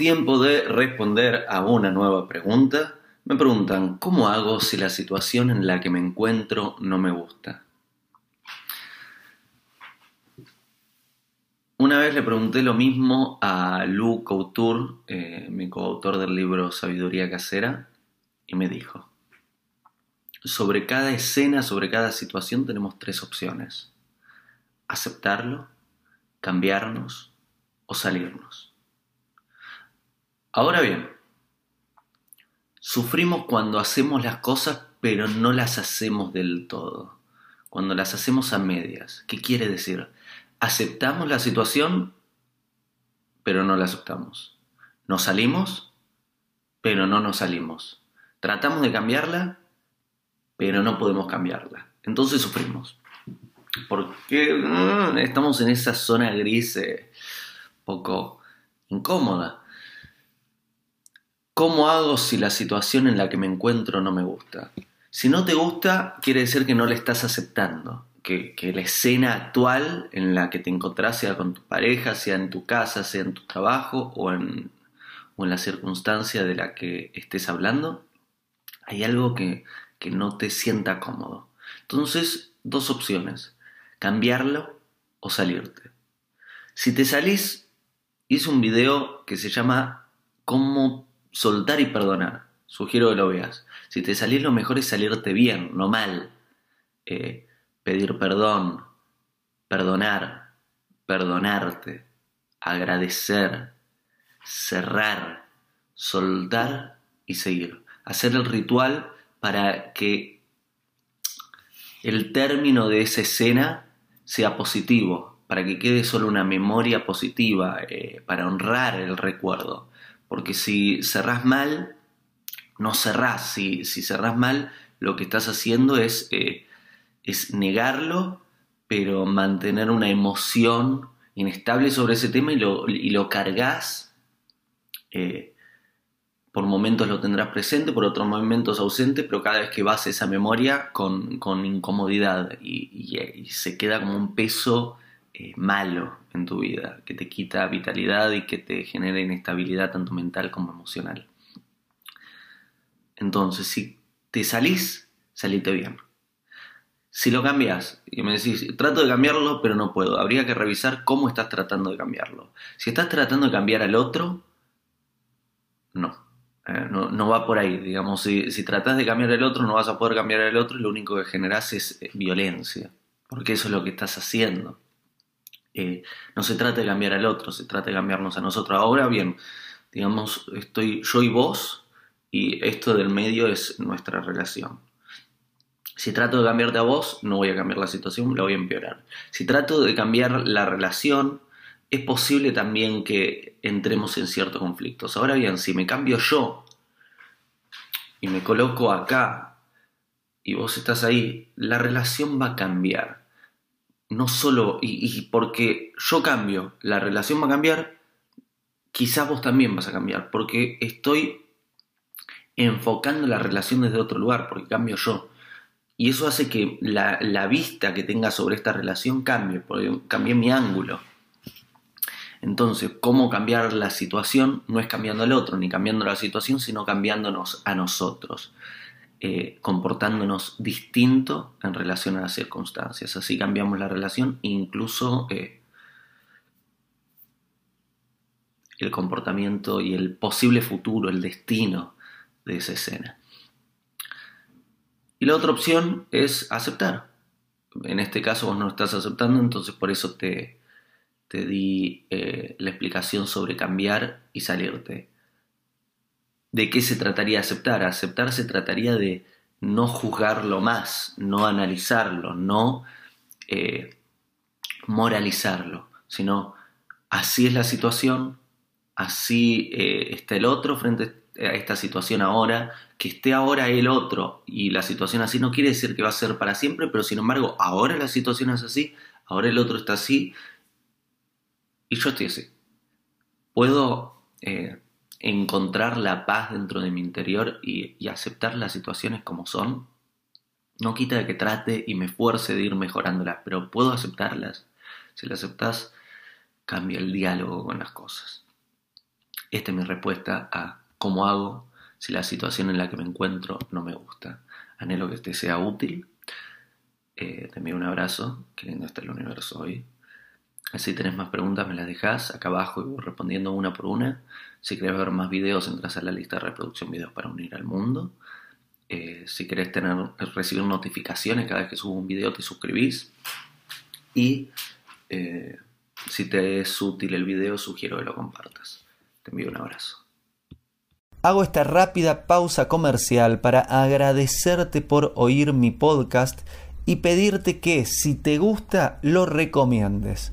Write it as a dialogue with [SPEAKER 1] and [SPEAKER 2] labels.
[SPEAKER 1] tiempo de responder a una nueva pregunta. Me preguntan, ¿cómo hago si la situación en la que me encuentro no me gusta? Una vez le pregunté lo mismo a Lou Couture, eh, mi coautor del libro Sabiduría Casera, y me dijo, sobre cada escena, sobre cada situación tenemos tres opciones. Aceptarlo, cambiarnos o salirnos. Ahora bien, sufrimos cuando hacemos las cosas pero no las hacemos del todo, cuando las hacemos a medias. ¿Qué quiere decir? Aceptamos la situación pero no la aceptamos. Nos salimos pero no nos salimos. Tratamos de cambiarla pero no podemos cambiarla. Entonces sufrimos. Porque mm, estamos en esa zona gris eh, poco incómoda. ¿Cómo hago si la situación en la que me encuentro no me gusta? Si no te gusta, quiere decir que no la estás aceptando. Que, la escena actual en la que te encontrás, sea con tu pareja, sea en tu casa, sea en tu trabajo o en, o en la circunstancia de la que estés hablando, hay algo que, que no te sienta cómodo. Entonces, dos opciones, cambiarlo o salirte. Si te salís, hice un video que se llama Cómo soltar y perdonar. Sugiero que lo veas. Si te salís, lo mejor es salirte bien, no mal. Eh, pedir perdón, perdonar, perdonarte, agradecer, cerrar, soltar y seguir. Hacer el ritual para que el término de esa escena sea positivo, para que quede solo una memoria positiva, eh, para honrar el recuerdo. Porque si cerrás mal, no cerrás. Si, si cerrás mal, lo que estás haciendo es, eh, es negarlo, pero mantener una emoción inestable sobre ese tema y lo, y lo cargas eh, por momentos lo tendrás presente, por otros momentos ausente, pero cada vez que vas a esa memoria con, incomodidad y, se queda como un peso eh, malo en tu vida, que te quita vitalidad y que te genera inestabilidad tanto mental como emocional. Entonces, si te salís, salite bien. Si lo cambias y me decís, trato de cambiarlo, pero no puedo, habría que revisar cómo estás tratando de cambiarlo. Si estás tratando de cambiar al otro, no eh, no, va por ahí, digamos, si, si tratas de cambiar el otro, no vas a poder cambiar el otro y lo único que generas es eh, violencia, porque eso es lo que estás haciendo. Eh, no se trata de cambiar al otro, se trata de cambiarnos a nosotros. Ahora bien, digamos, estoy yo y vos y esto del medio es nuestra relación. Si trato de cambiarte a vos, no voy a cambiar la situación, la voy a empeorar. Si trato de cambiar la relación, es posible también que entremos en ciertos conflictos. Ahora bien, si me cambio yo y me coloco acá y vos estás ahí, la relación va a cambiar. No solo, y, porque yo cambio, la relación va a cambiar, quizás vos también vas a cambiar, porque estoy enfocando la relación desde otro lugar, porque cambio yo. Y eso hace que la, la vista que tenga sobre esta relación cambie, porque cambie mi ángulo. Entonces, ¿cómo cambiar la situación? No es cambiando al otro, ni cambiando la situación, sino cambiándonos a nosotros, eh, comportándonos distinto en relación a las circunstancias. Así cambiamos la relación, incluso eh, el comportamiento y el posible futuro, el destino de esa escena. Y la otra opción es aceptar. En este caso vos no estás aceptando, entonces por eso te, te di eh, la explicación sobre cambiar y salirte. ¿De qué se trataría aceptar? Aceptar se trataría de no juzgarlo más, no analizarlo, no eh, moralizarlo, sino así es la situación, así eh, está el otro frente a esta situación ahora, que esté ahora el otro y la situación así no quiere decir que va a ser para siempre, pero sin embargo ahora la situación es así, ahora el otro está así y yo estoy así. Puedo eh, encontrar la paz dentro de mi interior y, aceptar las situaciones como son. No quita de que trate y me fuerce de ir mejorándolas, pero puedo aceptarlas. Si las aceptas, cambia el diálogo con las cosas. Esta es mi respuesta a cómo hago si la situación en la que me encuentro no me gusta. Anhelo que te sea útil. Eh, te envío un abrazo. Qué lindo está el universo hoy. Si tenés más preguntas me las dejas acá abajo y voy respondiendo una por una. Si querés ver más videos entras a la lista de reproducción videos para unir al mundo. Eh, si querés tener, recibir notificaciones cada vez que subo un video te suscribís. Y eh, si te es útil el video sugiero que lo compartas. Te envío un abrazo.
[SPEAKER 2] Hago esta rápida pausa comercial para agradecerte por oír mi podcast y pedirte que si te gusta lo recomiendes.